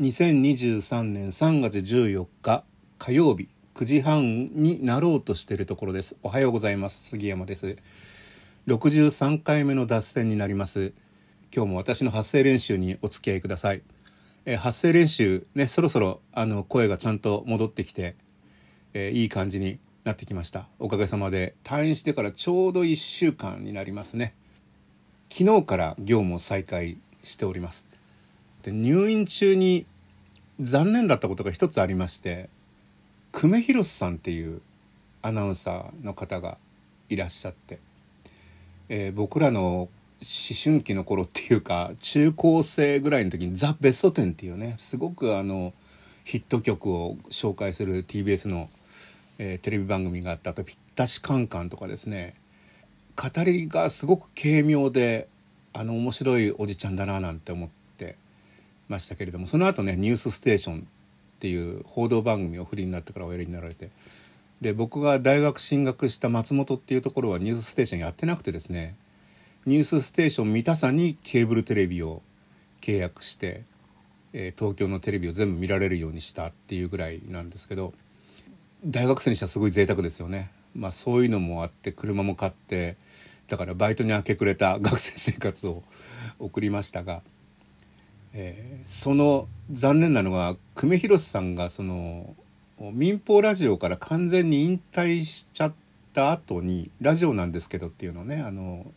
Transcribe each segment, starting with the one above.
2023年3月14日火曜日9時半になろうとしているところです。おはようございます。杉山です。63回目の脱線になります。今日も私の発声練習にお付き合いください。え発声練習ねそろそろあの声がちゃんと戻ってきて、えいい感じになってきました。おかげさまで退院してからちょうど1週間になりますね。昨日から業務を再開しております。で入院中に残念だったことが一つありまして久米宏さんっていうアナウンサーの方がいらっしゃって、えー、僕らの思春期の頃っていうか中高生ぐらいの時に「ザ・ベストテン」っていうねすごくあのヒット曲を紹介する TBS の、えー、テレビ番組があったあと「ぴったしカンカン」とかですね語りがすごく軽妙であの面白いおじちゃんだななんて思ってましたけれどもその後ね「ニュースステーション」っていう報道番組をフリーになってからおやりになられてで僕が大学進学した松本っていうところは「ニュースステーション」やってなくてですね「ニュースステーション」見たさにケーブルテレビを契約して、えー、東京のテレビを全部見られるようにしたっていうぐらいなんですけど大学生にしてはすごい贅沢ですよね。まあ、そういうのもあって車も買ってだからバイトに明け暮れた学生生活を送りましたが。えー、その残念なのが久米宏さんがその民放ラジオから完全に引退しちゃった後にラジオなんですけどっていうのをねあの、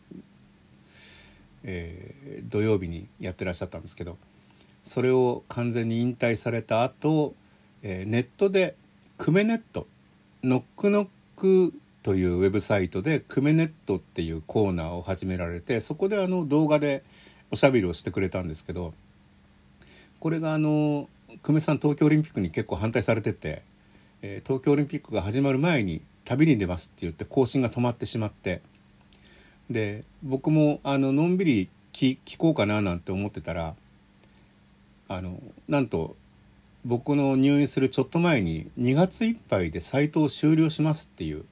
えー、土曜日にやってらっしゃったんですけどそれを完全に引退された後、えー、ネットで「クメネット」「ノックノック」というウェブサイトで「クメネット」っていうコーナーを始められてそこであの動画でおしゃべりをしてくれたんですけどこれがあの久米さん東京オリンピックに結構反対されてて、えー、東京オリンピックが始まる前に旅に出ますって言って更新が止まってしまって。で僕もあののんびり聞聞こうかななんて思ってたらあのなんと僕の入院するちょっと前に2月いっぱいでサイトを終了しますっていう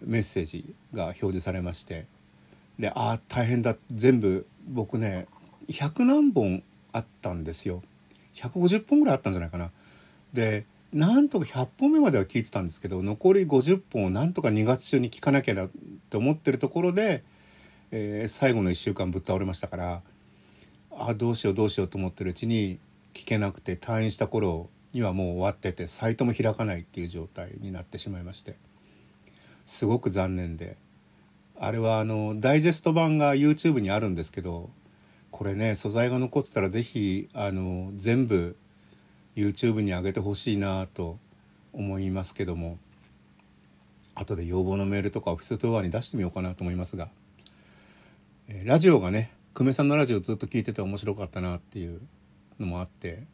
メッセージが表示されまして。でああ大変だ。全部僕ね100何本あったんですよ。150本ぐらいあったんじゃないかな。でなんとか100本目までは聞いてたんですけど残り50本をなんとか2月中に聞かなきゃなって思ってるところで、えー、最後の1週間ぶっ倒れましたからあどうしようどうしようと思ってるうちに聞けなくて退院した頃にはもう終わっててサイトも開かないっていう状態になってしまいましてすごく残念であれはあのダイジェスト版が YouTube にあるんですけどこれね素材が残ってたら是非あの全部 YouTube に上げてほしいなと思いますけども後で要望のメールとかオフィストアに出してみようかなと思いますが、えラジオがね久米さんのラジオずっと聞いてて面白かったなっていうのもあって、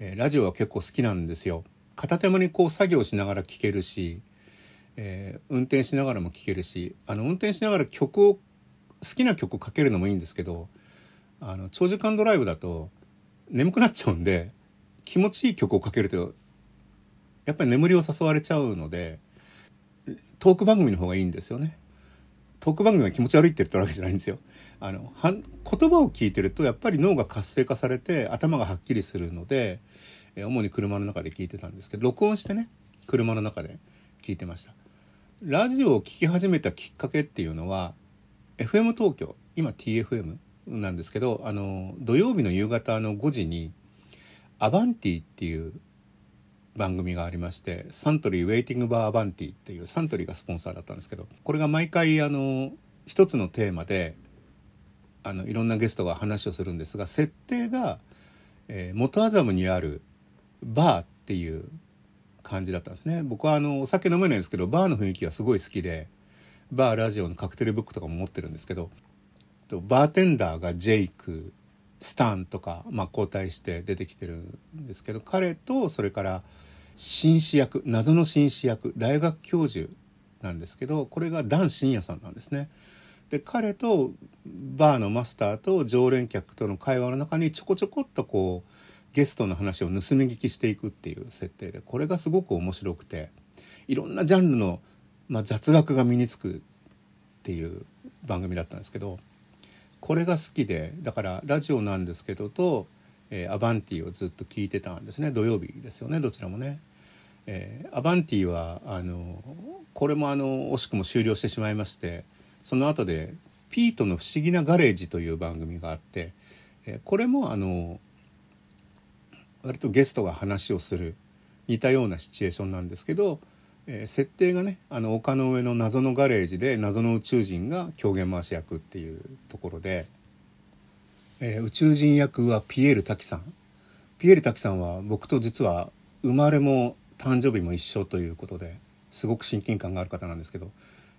えラジオは結構好きなんですよ。片手間にこう作業しながら聴けるし、えー、運転しながらも聴けるしあの運転しながら曲を好きな曲をかけるのもいいんですけどあの長時間ドライブだと眠くなっちゃうんで気持ちいい曲をかけるとやっぱり眠りを誘われちゃうのでトーク番組の方がいいんですよね。トーク番組が気持ち悪いって言ってるわけじゃないんですよ。あの言葉を聞いてるとやっぱり脳が活性化されて頭がはっきりするので主に車の中で聞いてたんですけど録音してね車の中で聞いてました。ラジオを聴き始めたきっかけっていうのは FM 東京今 TFM なんですけどあの土曜日の夕方の5時に「アバンティ」っていう番組がありましてサントリーウェイティングバーアバンティっていうサントリーがスポンサーだったんですけどこれが毎回あの一つのテーマであのいろんなゲストが話をするんですが設定が、えー、元麻布にあるバーっていう感じだったんですね。僕はあのお酒飲めないんですけどバーの雰囲気がすごい好きでバーラジオのカクテルブックとかも持ってるんですけどとバーテンダーがジェイクスタンとか、まあ、交代して出てきてるんですけど彼とそれから紳士役謎の紳士役大学教授なんですけどこれがダン信也さんなんですね。で彼とバーのマスターと常連客との会話の中にちょこちょこっとこうゲストの話を盗み聞きしていくっていう設定でこれがすごく面白くていろんなジャンルの、まあ、雑学が身につくっていう番組だったんですけどこれが好きでだからラジオなんですけどと、えー、アバンティをずっと聞いてたんですね土曜日ですよねどちらもね。えー、アバンティはあのこれもあの惜しくも終了してしまいましてその後で「ピートの不思議なガレージ」という番組があって、えー、これもあの割とゲストが話をする似たようなシチュエーションなんですけど、えー、設定がねあの丘の上の謎のガレージで謎の宇宙人が狂言回し役っていうところで、えー、宇宙人役はピエール滝さん。ピエール滝さんは僕と実は生まれも誕生日も一緒ということですごく親近感がある方なんですけど、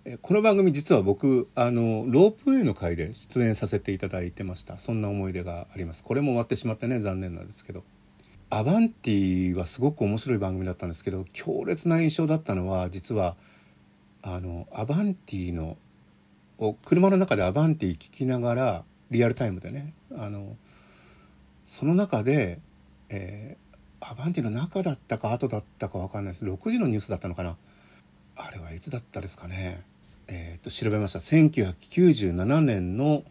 えこの番組実は僕あのロープウェイの回で出演させていただいてました。そんな思い出があります。これも終わってしまってね残念なんですけど。アバンティはすごく面白い番組だったんですけど強烈な印象だったのは実はあのアバンティの車の中でアバンティ聞きながらリアルタイムでねあのその中で、えー、アバンティの中だったか後だったか分かんないです。6時のニュースだったのかな。あれはいつだったですかね。えー、と調べました。1997年の、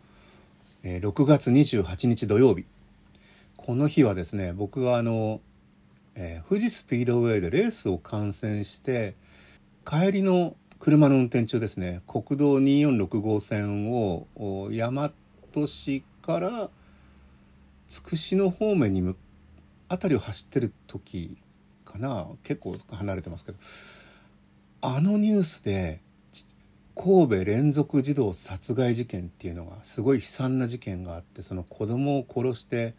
えー、6月28日土曜日。この日はですね僕があの、えー、富士スピードウェイでレースを観戦して帰りの車の運転中ですね国道246号線を大和市から筑紫野方面に向辺りを走ってる時かな結構離れてますけどあのニュースで神戸連続児童殺害事件っていうのがすごい悲惨な事件があってその子供を殺して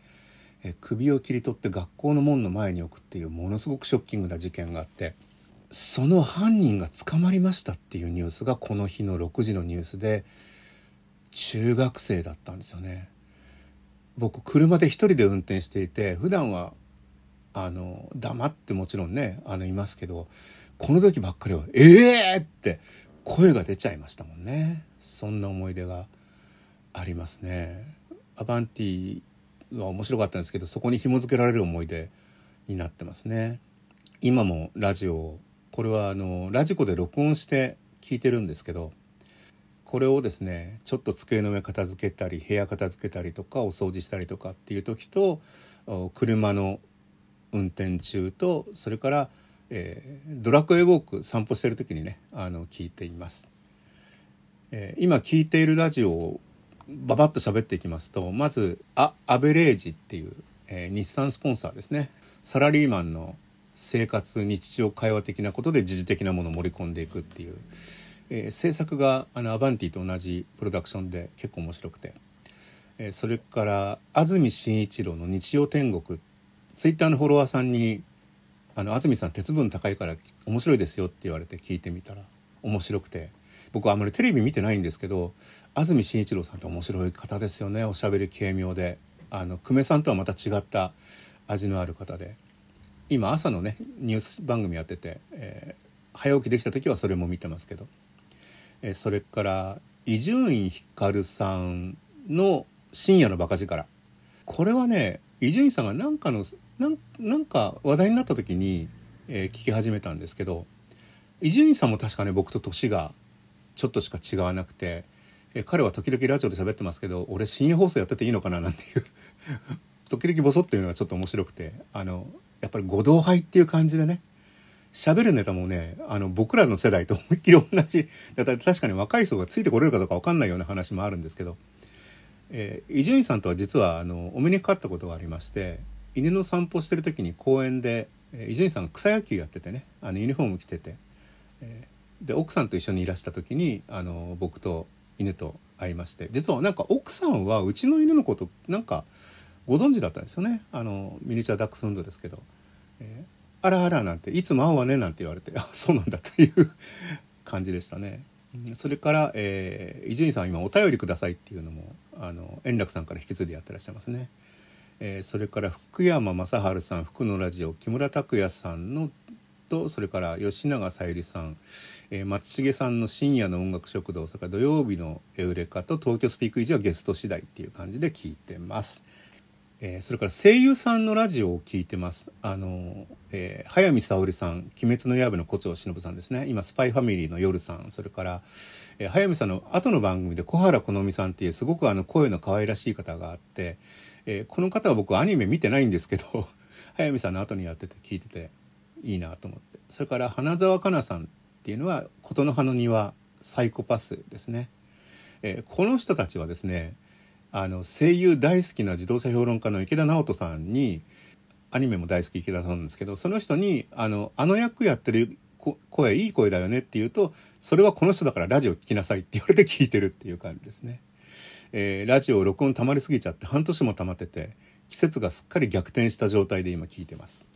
首を切り取って学校の門の前に置くっていうものすごくショッキングな事件があってその犯人が捕まりましたっていうニュースがこの日の6時のニュースで中学生だったんですよね。僕車で一人で運転していて普段はあの黙ってもちろんねあのいますけどこの時ばっかりは「ええー!」って声が出ちゃいましたもんねそんな思い出がありますね。アバンティは面白かったんですけどそこに紐付けられる思い出になってますね。今もラジオこれはあのラジコで録音して聞いてるんですけどこれをですねちょっと机の上片付けたり部屋片付けたりとかお掃除したりとかっていう時と車の運転中とそれから、えー、ドラクエウォーク散歩してる時にねあの聞いています。えー、今聞いているラジオババッと喋っていきますとまずアアベレージっていう、えー、日産スポンサーですね。サラリーマンの生活日常会話的なことで時事的なものを盛り込んでいくっていう、えー、制作があのアバンティと同じプロダクションで結構面白くて、えー、それから安住紳一郎の「日曜天国」ツイッターのフォロワーさんに「あの安住さん鉄分高いから面白いですよ」って言われて聞いてみたら面白くて。僕はあまりテレビ見てないんですけど安住紳一郎さんって面白い方ですよね。おしゃべり軽妙で。あの久米さんとはまた違った味のある方で。今朝のねニュース番組やってて、えー、早起きできた時はそれも見てますけど、えー、それから伊集院光さんの「深夜のバカ力」これはね伊集院さんが何かのなんなんか話題になった時に、えー、聞き始めたんですけど伊集院さんも確かね僕と年がちょっとしか違わなくてえ彼は時々ラジオで喋ってますけど俺深夜放送やってていいのかななんていう 時々ボソっていうのがちょっと面白くてあのやっぱり五道杯っていう感じでね喋るネタもねあの僕らの世代と 思いっきり同じだから確かに若い人がついてこれるかどうか分かんないような話もあるんですけど伊集院さんとは実はあのお目にかかったことがありまして犬の散歩してる時に公園で伊集院さんが草野球やっててねあのユニフォーム着てて、えー、で奥さんと一緒にいらした時にあの僕と犬と会いまして実はなんか奥さんはうちの犬のことなんかご存知だったんですよねあのミニチュアダックスフンドですけど「えー、あらあら」なんて「いつも会うわね」なんて言われて「あそうなんだ」という感じでしたね。それから伊集院さん今お便りくださいっていうのもあの円楽さんから引き継いでやってらっしゃいますね。えー、それから福山雅治さん福のラジオ木村拓哉さんのとそれから吉永小百合さん、えー、松重さんの深夜の音楽食堂それから土曜日のエウレカと東京スピークイジはゲスト次第っていう感じで聞いてます。えー、それから声優さんのラジオを聞いてます。あの、えー、早見沙織さん、鬼滅の刃の胡蝶忍さんですね。今、スパイファミリーの夜さん、それから、えー、早見さんの後の番組で小原好美さんっていうすごくあの声の可愛らしい方があって、えー、この方は僕アニメ見てないんですけど 早見さんの後にやってて聞いてていいなと思ってそれから花澤香菜さんっていうのは「琴の葉の庭サイコパス」ですね、えー、この人たちはですねあの声優大好きな自動車評論家の池田直人さんにアニメも大好き池田さんなんですけどその人にあの「あの役やってる声いい声だよね」って言うと「それはこの人だからラジオ聞きなさい」って言われて聞いてるっていう感じですね。えー、ラジオ録音溜まりすぎちゃって半年も溜まってて季節がすっかり逆転した状態で今聞いてます。